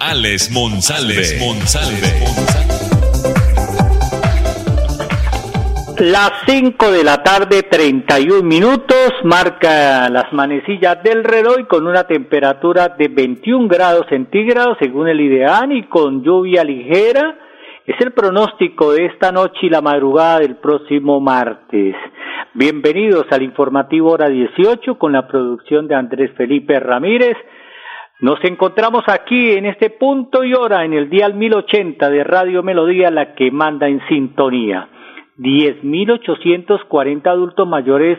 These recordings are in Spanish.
Alex Monsalve. Las 5 de la tarde, 31 minutos, marca las manecillas del reloj con una temperatura de 21 grados centígrados según el IDEAN y con lluvia ligera. Es el pronóstico de esta noche y la madrugada del próximo martes. Bienvenidos al informativo hora 18 con la producción de Andrés Felipe Ramírez. Nos encontramos aquí en este punto y hora en el dial 1080 de Radio Melodía, la que manda en sintonía. 10.840 adultos mayores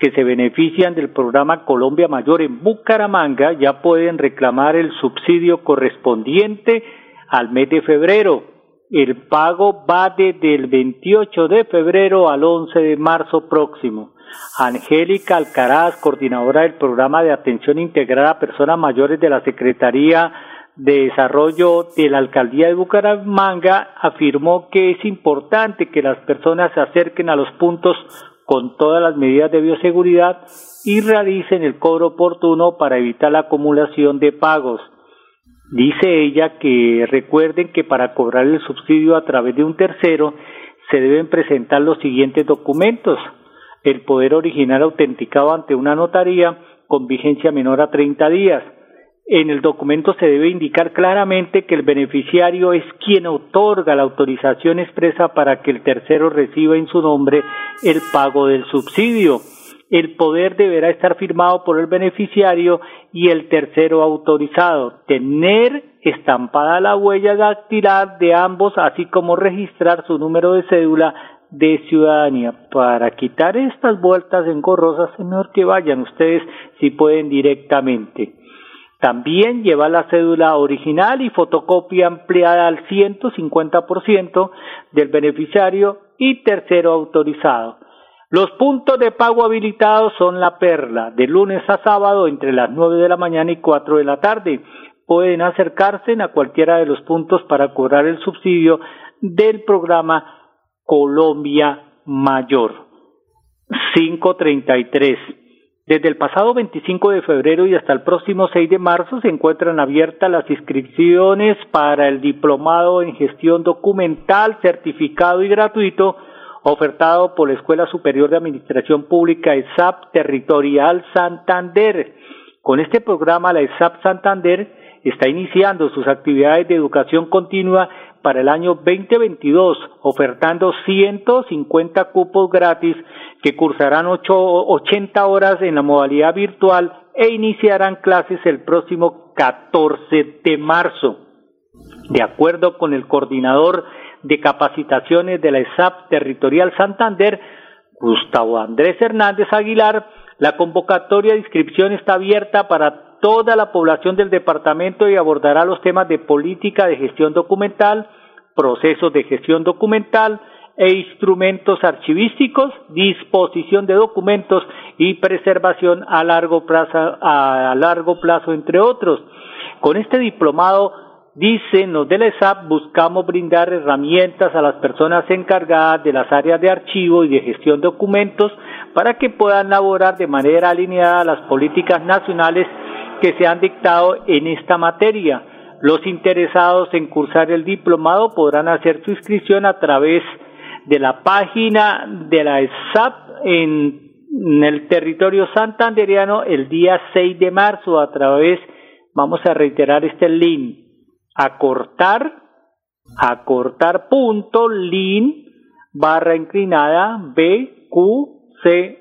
que se benefician del programa Colombia Mayor en Bucaramanga ya pueden reclamar el subsidio correspondiente al mes de febrero. El pago va desde el 28 de febrero al 11 de marzo próximo. Angélica Alcaraz, coordinadora del programa de atención integrada a personas mayores de la Secretaría de Desarrollo de la Alcaldía de Bucaramanga afirmó que es importante que las personas se acerquen a los puntos con todas las medidas de bioseguridad y realicen el cobro oportuno para evitar la acumulación de pagos. Dice ella que recuerden que para cobrar el subsidio a través de un tercero se deben presentar los siguientes documentos. El poder original autenticado ante una notaría con vigencia menor a 30 días en el documento se debe indicar claramente que el beneficiario es quien otorga la autorización expresa para que el tercero reciba en su nombre el pago del subsidio. El poder deberá estar firmado por el beneficiario y el tercero autorizado. Tener estampada la huella dactilar de ambos, así como registrar su número de cédula de ciudadanía. Para quitar estas vueltas engorrosas, es mejor que vayan ustedes si pueden directamente. También lleva la cédula original y fotocopia ampliada al 150% del beneficiario y tercero autorizado. Los puntos de pago habilitados son la perla, de lunes a sábado entre las 9 de la mañana y 4 de la tarde. Pueden acercarse a cualquiera de los puntos para cobrar el subsidio del programa Colombia Mayor. 533. Desde el pasado 25 de febrero y hasta el próximo 6 de marzo se encuentran abiertas las inscripciones para el diplomado en gestión documental certificado y gratuito ofertado por la Escuela Superior de Administración Pública ESAP Territorial Santander. Con este programa la ESAP Santander está iniciando sus actividades de educación continua para el año 2022, ofertando 150 cupos gratis que cursarán 80 horas en la modalidad virtual e iniciarán clases el próximo 14 de marzo. De acuerdo con el coordinador de capacitaciones de la ESAP Territorial Santander, Gustavo Andrés Hernández Aguilar, la convocatoria de inscripción está abierta para toda la población del departamento y abordará los temas de política de gestión documental, procesos de gestión documental e instrumentos archivísticos, disposición de documentos y preservación a largo plazo, a largo plazo entre otros. Con este diplomado, dicen los de la ESAP, buscamos brindar herramientas a las personas encargadas de las áreas de archivo y de gestión de documentos para que puedan laborar de manera alineada a las políticas nacionales que se han dictado en esta materia. Los interesados en cursar el diplomado podrán hacer su inscripción a través de la página de la ESAP en, el territorio santanderiano el día 6 de marzo. A través, vamos a reiterar este link, acortar, acortar punto link barra inclinada B Q C.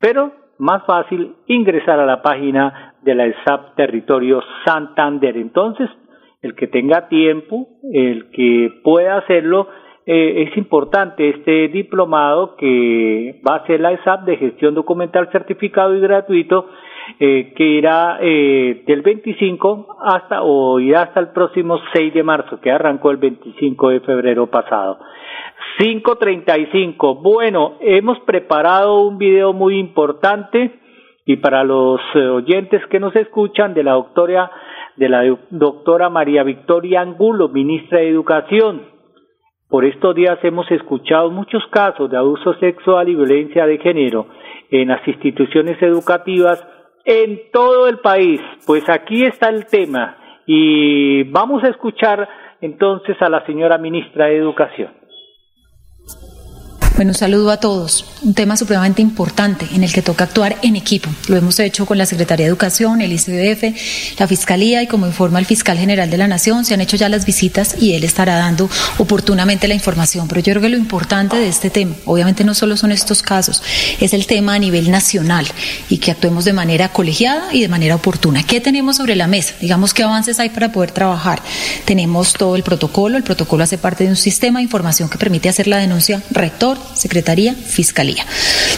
Pero más fácil ingresar a la página de la ESAP Territorio Santander. Entonces, el que tenga tiempo, el que pueda hacerlo, eh, es importante este diplomado que va a ser la ESAP de gestión documental certificado y gratuito eh, que irá eh, del 25 hasta o irá hasta el próximo 6 de marzo, que arrancó el 25 de febrero pasado. 535. Bueno, hemos preparado un video muy importante y para los eh, oyentes que nos escuchan de la doctora de la doctora María Victoria Angulo, ministra de Educación. Por estos días hemos escuchado muchos casos de abuso sexual y violencia de género en las instituciones educativas en todo el país. Pues aquí está el tema y vamos a escuchar entonces a la señora ministra de Educación. Bueno, un saludo a todos. Un tema supremamente importante en el que toca actuar en equipo. Lo hemos hecho con la Secretaría de Educación, el ICBF, la Fiscalía y como informa el Fiscal General de la Nación, se han hecho ya las visitas y él estará dando oportunamente la información. Pero yo creo que lo importante de este tema, obviamente no solo son estos casos, es el tema a nivel nacional y que actuemos de manera colegiada y de manera oportuna. ¿Qué tenemos sobre la mesa? Digamos, ¿qué avances hay para poder trabajar? Tenemos todo el protocolo. El protocolo hace parte de un sistema de información que permite hacer la denuncia rector Secretaría, Fiscalía.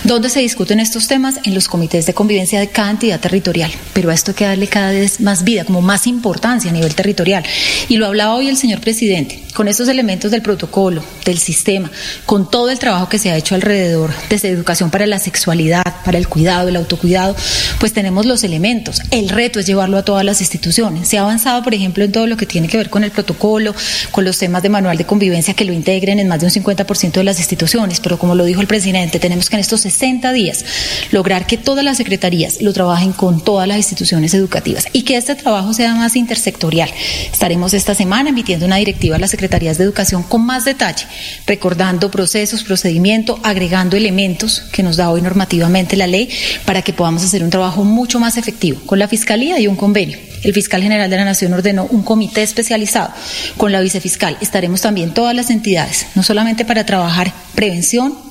¿Dónde se discuten estos temas? En los comités de convivencia de cada entidad territorial. Pero a esto hay que darle cada vez más vida, como más importancia a nivel territorial. Y lo hablaba hoy el señor presidente. Con estos elementos del protocolo, del sistema, con todo el trabajo que se ha hecho alrededor desde educación para la sexualidad, para el cuidado, el autocuidado, pues tenemos los elementos. El reto es llevarlo a todas las instituciones. Se ha avanzado, por ejemplo, en todo lo que tiene que ver con el protocolo, con los temas de manual de convivencia que lo integren en más de un 50% de las instituciones pero como lo dijo el presidente, tenemos que en estos 60 días lograr que todas las secretarías lo trabajen con todas las instituciones educativas y que este trabajo sea más intersectorial. Estaremos esta semana emitiendo una directiva a las secretarías de educación con más detalle, recordando procesos, procedimiento, agregando elementos que nos da hoy normativamente la ley para que podamos hacer un trabajo mucho más efectivo con la Fiscalía y un convenio. El fiscal general de la Nación ordenó un comité especializado con la vicefiscal. Estaremos también todas las entidades, no solamente para trabajar prevención,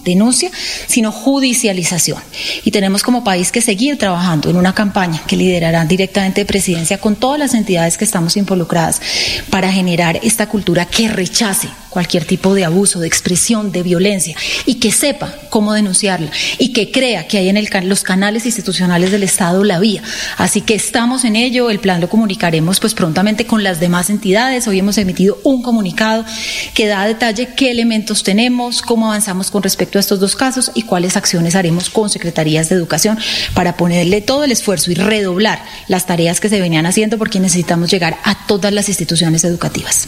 denuncia, sino judicialización. Y tenemos como país que seguir trabajando en una campaña que liderarán directamente de presidencia con todas las entidades que estamos involucradas para generar esta cultura que rechace cualquier tipo de abuso, de expresión, de violencia y que sepa cómo denunciarla y que crea que hay en el, los canales institucionales del Estado la vía. Así que estamos en ello, el plan lo comunicaremos pues prontamente con las demás entidades. Hoy hemos emitido un comunicado que da detalle qué elementos tenemos, cómo avanzamos con respecto a estos dos casos y cuáles acciones haremos con secretarías de educación para ponerle todo el esfuerzo y redoblar las tareas que se venían haciendo porque necesitamos llegar a todas las instituciones educativas.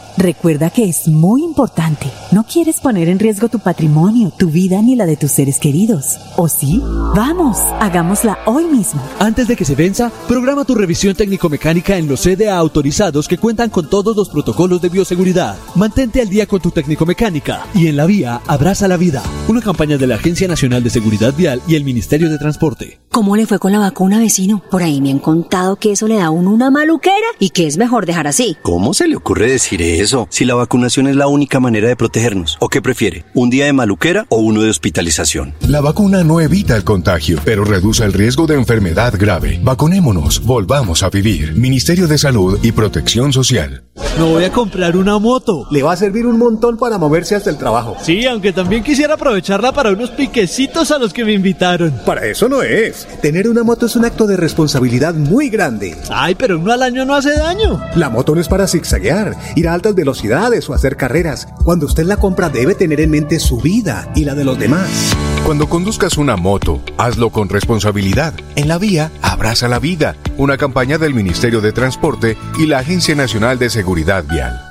Recuerda que es muy importante. No quieres poner en riesgo tu patrimonio, tu vida ni la de tus seres queridos. ¿O sí? Vamos, hagámosla hoy mismo. Antes de que se venza, programa tu revisión técnico-mecánica en los CDA autorizados que cuentan con todos los protocolos de bioseguridad. Mantente al día con tu técnico-mecánica y en la vía abraza la vida. Una campaña de la Agencia Nacional de Seguridad Vial y el Ministerio de Transporte. ¿Cómo le fue con la vacuna, vecino? Por ahí me han contado que eso le da a uno una maluquera y que es mejor dejar así. ¿Cómo se le ocurre decir eso? Eso si la vacunación es la única manera de protegernos? ¿O qué prefiere? ¿Un día de maluquera o uno de hospitalización? La vacuna no evita el contagio, pero reduce el riesgo de enfermedad grave. Vacunémonos, volvamos a vivir. Ministerio de Salud y Protección Social. Me voy a comprar una moto. Le va a servir un montón para moverse hasta el trabajo. Sí, aunque también quisiera aprovecharla para unos piquecitos a los que me invitaron. Para eso no es. Tener una moto es un acto de responsabilidad muy grande. Ay, pero uno al año no hace daño. La moto no es para zigzaguear, ir a altas velocidades o hacer carreras. Cuando usted la compra debe tener en mente su vida y la de los demás. Cuando conduzcas una moto, hazlo con responsabilidad. En la vía, abraza la vida. Una campaña del Ministerio de Transporte y la Agencia Nacional de Seguridad Vial.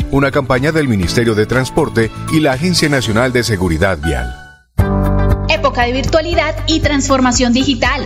Una campaña del Ministerio de Transporte y la Agencia Nacional de Seguridad Vial. Época de virtualidad y transformación digital.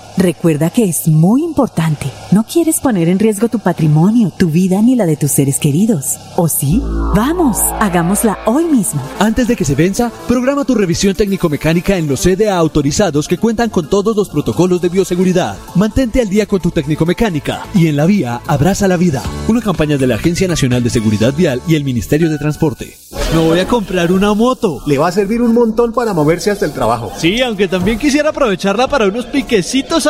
Recuerda que es muy importante. No quieres poner en riesgo tu patrimonio, tu vida ni la de tus seres queridos. ¿O sí? Vamos, hagámosla hoy mismo. Antes de que se venza, programa tu revisión técnico-mecánica en los CDA autorizados que cuentan con todos los protocolos de bioseguridad. Mantente al día con tu técnico-mecánica y en la vía abraza la vida. Una campaña de la Agencia Nacional de Seguridad Vial y el Ministerio de Transporte. Me voy a comprar una moto. Le va a servir un montón para moverse hasta el trabajo. Sí, aunque también quisiera aprovecharla para unos piquecitos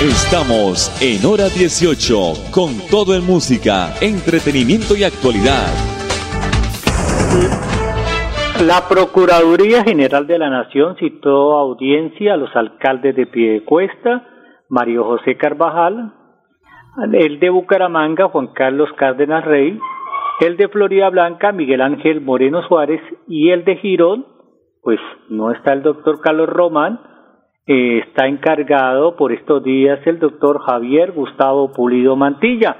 Estamos en hora 18 con todo en música, entretenimiento y actualidad. La Procuraduría General de la Nación citó a audiencia a los alcaldes de Piedecuesta, Mario José Carvajal, el de Bucaramanga, Juan Carlos Cárdenas Rey, el de Florida Blanca, Miguel Ángel Moreno Suárez, y el de Girón, pues no está el doctor Carlos Román, eh, está encargado por estos días el doctor Javier Gustavo Pulido Mantilla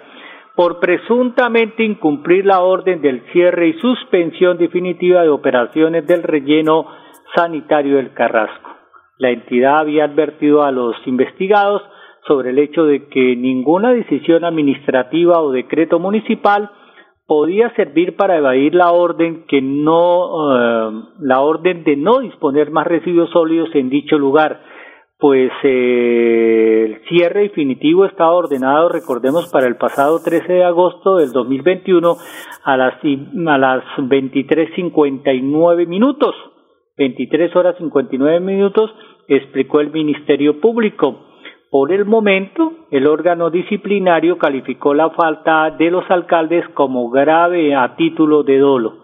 por presuntamente incumplir la orden del cierre y suspensión definitiva de operaciones del relleno sanitario del Carrasco. La entidad había advertido a los investigados sobre el hecho de que ninguna decisión administrativa o decreto municipal podía servir para evadir la orden que no eh, la orden de no disponer más residuos sólidos en dicho lugar pues eh, el cierre definitivo estaba ordenado, recordemos, para el pasado 13 de agosto del 2021 a las, a las 23.59 minutos. 23 horas 59 minutos, explicó el Ministerio Público. Por el momento, el órgano disciplinario calificó la falta de los alcaldes como grave a título de dolo.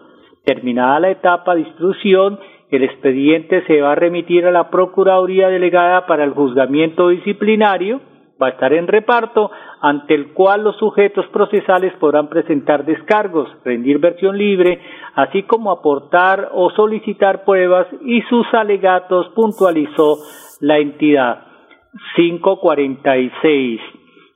Terminada la etapa de instrucción, el expediente se va a remitir a la Procuraduría Delegada para el juzgamiento disciplinario, va a estar en reparto, ante el cual los sujetos procesales podrán presentar descargos, rendir versión libre, así como aportar o solicitar pruebas y sus alegatos, puntualizó la entidad. 546.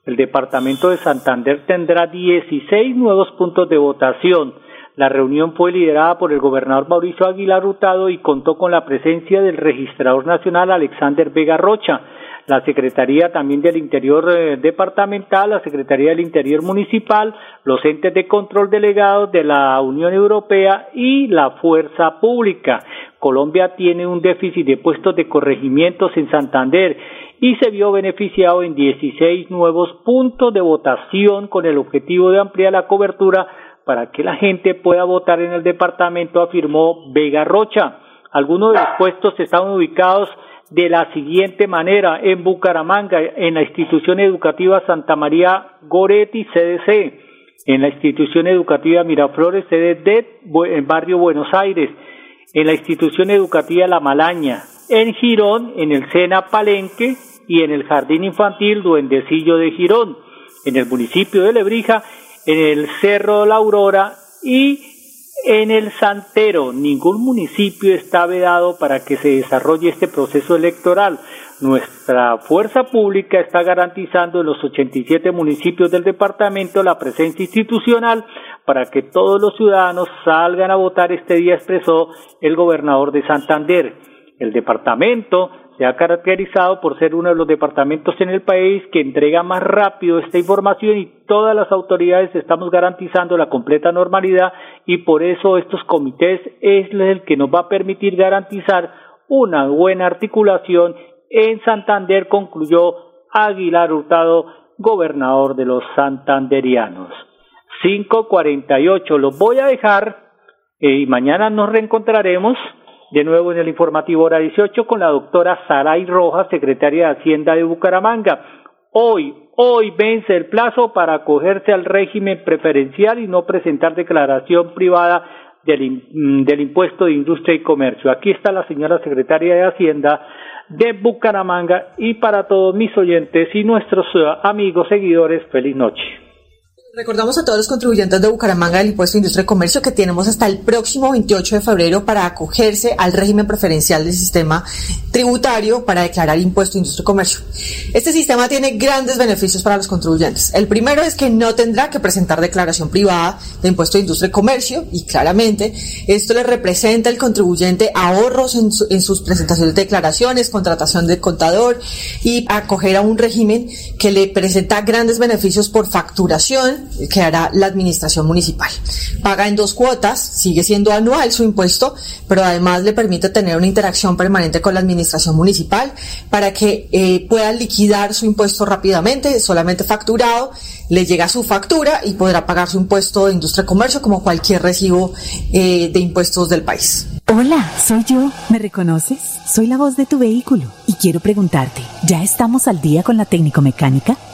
El departamento de Santander tendrá 16 nuevos puntos de votación. La reunión fue liderada por el gobernador Mauricio Aguilar Hurtado y contó con la presencia del registrador nacional Alexander Vega Rocha, la Secretaría también del Interior eh, Departamental, la Secretaría del Interior Municipal, los entes de control delegados de la Unión Europea y la Fuerza Pública. Colombia tiene un déficit de puestos de corregimientos en Santander y se vio beneficiado en 16 nuevos puntos de votación con el objetivo de ampliar la cobertura para que la gente pueda votar en el departamento, afirmó Vega Rocha. Algunos de los puestos estaban ubicados de la siguiente manera en Bucaramanga, en la institución educativa Santa María Goretti, CDC, en la institución educativa Miraflores, CDD, en barrio Buenos Aires, en la institución educativa La Malaña, en Girón, en el Sena Palenque, y en el Jardín Infantil Duendecillo de Girón, en el municipio de Lebrija, en el Cerro de la Aurora y en el Santero. Ningún municipio está vedado para que se desarrolle este proceso electoral. Nuestra fuerza pública está garantizando en los 87 municipios del departamento la presencia institucional para que todos los ciudadanos salgan a votar este día, expresó el gobernador de Santander. El departamento se ha caracterizado por ser uno de los departamentos en el país que entrega más rápido esta información y todas las autoridades estamos garantizando la completa normalidad y por eso estos comités es el que nos va a permitir garantizar una buena articulación en Santander, concluyó Aguilar Hurtado, gobernador de los santanderianos. 548, los voy a dejar eh, y mañana nos reencontraremos de nuevo en el informativo hora 18 con la doctora Saray Rojas, secretaria de Hacienda de Bucaramanga. Hoy, hoy vence el plazo para acogerse al régimen preferencial y no presentar declaración privada del, mm, del impuesto de industria y comercio. Aquí está la señora secretaria de Hacienda de Bucaramanga y para todos mis oyentes y nuestros eh, amigos seguidores, feliz noche. Recordamos a todos los contribuyentes de Bucaramanga del Impuesto de Industria y Comercio que tenemos hasta el próximo 28 de febrero para acogerse al régimen preferencial del sistema tributario para declarar impuesto industria y comercio. Este sistema tiene grandes beneficios para los contribuyentes. El primero es que no tendrá que presentar declaración privada de impuesto de industria y comercio y claramente esto le representa al contribuyente ahorros en, en sus presentaciones de declaraciones, contratación de contador y acoger a un régimen que le presenta grandes beneficios por facturación que hará la administración municipal. Paga en dos cuotas, sigue siendo anual su impuesto, pero además le permite tener una interacción permanente con la administración municipal para que eh, pueda liquidar su impuesto rápidamente, solamente facturado, le llega su factura y podrá pagar su impuesto de industria y comercio como cualquier recibo eh, de impuestos del país. Hola, soy yo. ¿Me reconoces? Soy la voz de tu vehículo y quiero preguntarte, ¿ya estamos al día con la técnico mecánica?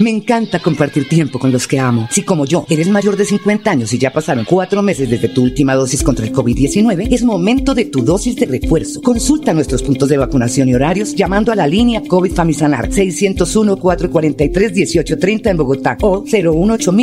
Me encanta compartir tiempo con los que amo. Si como yo eres mayor de 50 años y ya pasaron cuatro meses desde tu última dosis contra el COVID-19, es momento de tu dosis de refuerzo. Consulta nuestros puntos de vacunación y horarios llamando a la línea COVID Famisanar 601-443-1830 en Bogotá o 018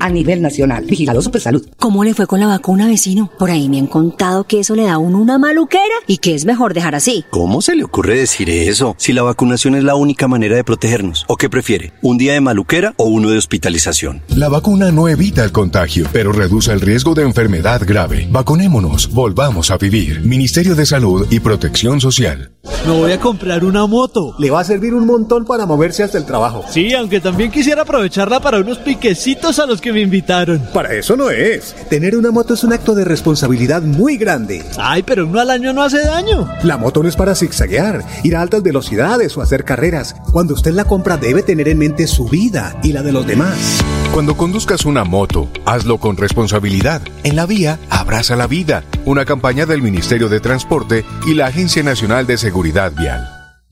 a nivel nacional. Vigilado Supersalud. ¿Cómo le fue con la vacuna, vecino? Por ahí me han contado que eso le da a uno una maluquera y que es mejor dejar así. ¿Cómo se le ocurre decir eso? Si la vacunación es la única manera de protegernos. ¿O qué prefiere? ¿Un día de maluquera o uno de hospitalización? La vacuna no evita el contagio, pero reduce el riesgo de enfermedad grave. Vacunémonos, volvamos a vivir. Ministerio de Salud y Protección Social. Me voy a comprar una moto. Le va a servir un montón para moverse hasta el trabajo. Sí, aunque también quisiera aprovecharla para unos piquecitos a los que me invitaron. Para eso no es. Tener una moto es un acto de responsabilidad muy grande. Ay, pero uno al año no hace daño. La moto no es para zigzaguear, ir a altas velocidades o hacer carreras. Cuando usted la compra debe tener en mente su vida y la de los demás. Cuando conduzcas una moto, hazlo con responsabilidad. En la vía, abraza la vida. Una campaña del Ministerio de Transporte y la Agencia Nacional de Seguridad Vial.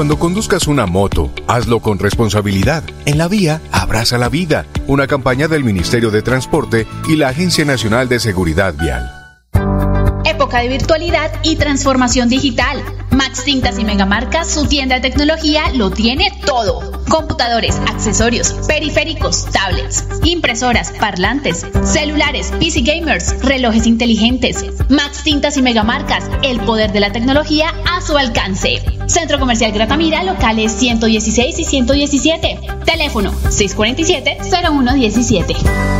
Cuando conduzcas una moto, hazlo con responsabilidad. En la vía, abraza la vida. Una campaña del Ministerio de Transporte y la Agencia Nacional de Seguridad Vial. Época de virtualidad y transformación digital. Max Tintas y Megamarcas, su tienda de tecnología, lo tiene todo. Computadores, accesorios, periféricos, tablets, impresoras, parlantes, celulares, PC gamers, relojes inteligentes. Max Tintas y Megamarcas, el poder de la tecnología a su alcance. Centro Comercial Gratamira, locales 116 y 117. Teléfono 647-0117.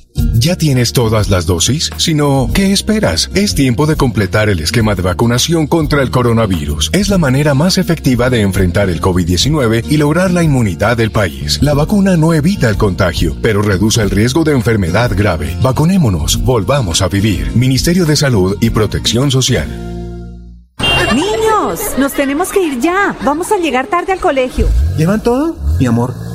¿Ya tienes todas las dosis? Si no, ¿qué esperas? Es tiempo de completar el esquema de vacunación contra el coronavirus. Es la manera más efectiva de enfrentar el COVID-19 y lograr la inmunidad del país. La vacuna no evita el contagio, pero reduce el riesgo de enfermedad grave. Vacunémonos, volvamos a vivir. Ministerio de Salud y Protección Social. Niños, nos tenemos que ir ya. Vamos a llegar tarde al colegio. ¿Llevan todo? Mi amor,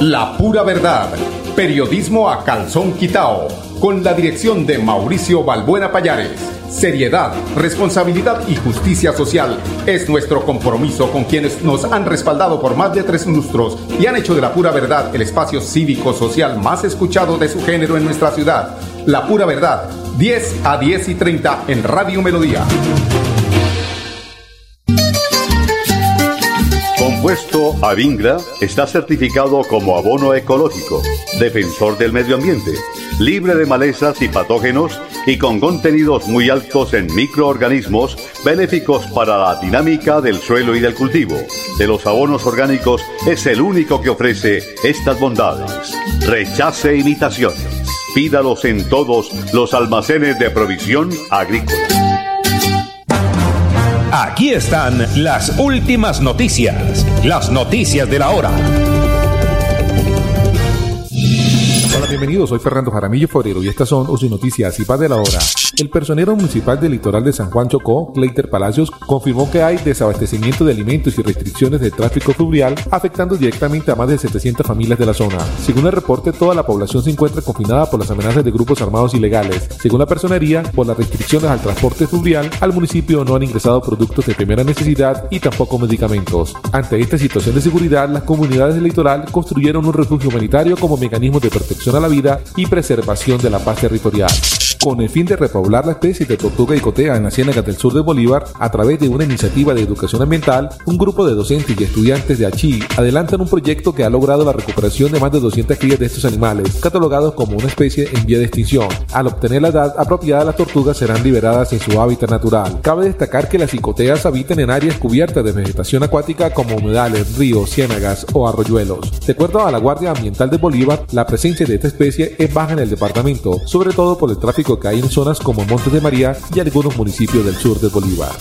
La pura verdad. Periodismo a calzón quitao. Con la dirección de Mauricio Balbuena Payares. Seriedad, responsabilidad y justicia social es nuestro compromiso con quienes nos han respaldado por más de tres lustros y han hecho de la pura verdad el espacio cívico-social más escuchado de su género en nuestra ciudad. La pura verdad, 10 a 10 y 30 en Radio Melodía. Compuesto Avingra está certificado como abono ecológico, defensor del medio ambiente, libre de malezas y patógenos y con contenidos muy altos en microorganismos benéficos para la dinámica del suelo y del cultivo. De los abonos orgánicos es el único que ofrece estas bondades. Rechace imitaciones. Pídalos en todos los almacenes de provisión agrícola. Aquí están las últimas noticias, las noticias de la hora. Hola, bienvenidos. Soy Fernando Jaramillo Forero y estas son UCI Noticias y Paz de la Hora. El personero municipal del litoral de San Juan Chocó, Cleiter Palacios, confirmó que hay desabastecimiento de alimentos y restricciones de tráfico fluvial afectando directamente a más de 700 familias de la zona. Según el reporte, toda la población se encuentra confinada por las amenazas de grupos armados ilegales. Según la personería, por las restricciones al transporte fluvial, al municipio no han ingresado productos de primera necesidad y tampoco medicamentos. Ante esta situación de seguridad, las comunidades del litoral construyeron un refugio humanitario como mecanismo de protección a la vida y preservación de la paz territorial con el fin de repoblar la especie de tortuga y cotea en la ciénaga del sur de Bolívar a través de una iniciativa de educación ambiental, un grupo de docentes y estudiantes de Achí adelantan un proyecto que ha logrado la recuperación de más de 200 crías de estos animales, catalogados como una especie en vía de extinción. Al obtener la edad apropiada, las tortugas serán liberadas en su hábitat natural. Cabe destacar que las icoteas habitan en áreas cubiertas de vegetación acuática como humedales, ríos, ciénagas o arroyuelos. De acuerdo a la Guardia Ambiental de Bolívar, la presencia de esta especie es baja en el departamento, sobre todo por el tráfico hay en zonas como Montes de María y algunos municipios del sur de Bolívar.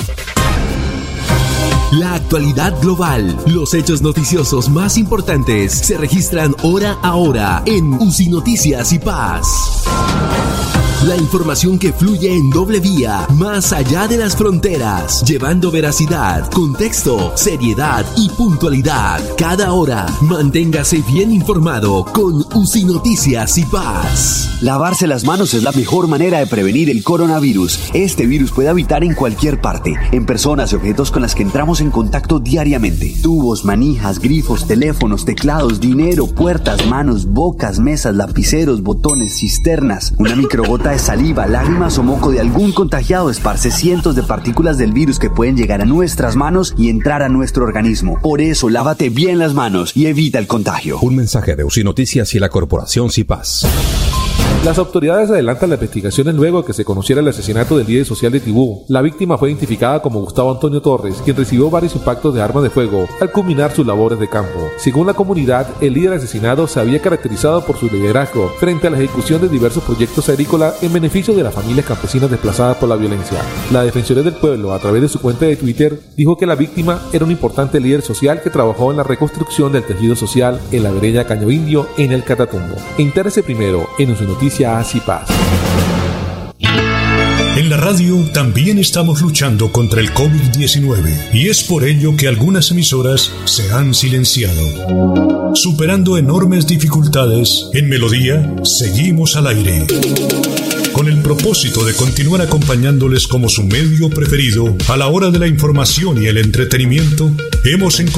La actualidad global, los hechos noticiosos más importantes se registran hora a hora en UCI Noticias y Paz. La información que fluye en doble vía, más allá de las fronteras, llevando veracidad, contexto, seriedad y puntualidad. Cada hora, manténgase bien informado con UCI Noticias y Paz. Lavarse las manos es la mejor manera de prevenir el coronavirus. Este virus puede habitar en cualquier parte, en personas y objetos con las que entramos en contacto diariamente. Tubos, manijas, grifos, teléfonos, teclados, dinero, puertas, manos, bocas, mesas, lapiceros, botones, cisternas, una microgota de saliva, lágrimas o moco de algún contagiado esparce cientos de partículas del virus que pueden llegar a nuestras manos y entrar a nuestro organismo. Por eso, lávate bien las manos y evita el contagio. Un mensaje de UCI Noticias y la Corporación CIPAS. Las autoridades adelantan las investigaciones luego de que se conociera el asesinato del líder social de Tibú. La víctima fue identificada como Gustavo Antonio Torres, quien recibió varios impactos de armas de fuego al culminar sus labores de campo. Según la comunidad, el líder asesinado se había caracterizado por su liderazgo frente a la ejecución de diversos proyectos agrícolas en beneficio de las familias campesinas desplazadas por la violencia. La Defensoría del Pueblo, a través de su cuenta de Twitter, dijo que la víctima era un importante líder social que trabajó en la reconstrucción del tejido social en la vereda Caño Indio en el Catatumbo. Entérese primero en su noticia y Paz. En la radio también estamos luchando contra el COVID-19 y es por ello que algunas emisoras se han silenciado. Superando enormes dificultades, en Melodía seguimos al aire. Con el propósito de continuar acompañándoles como su medio preferido a la hora de la información y el entretenimiento, hemos encontrado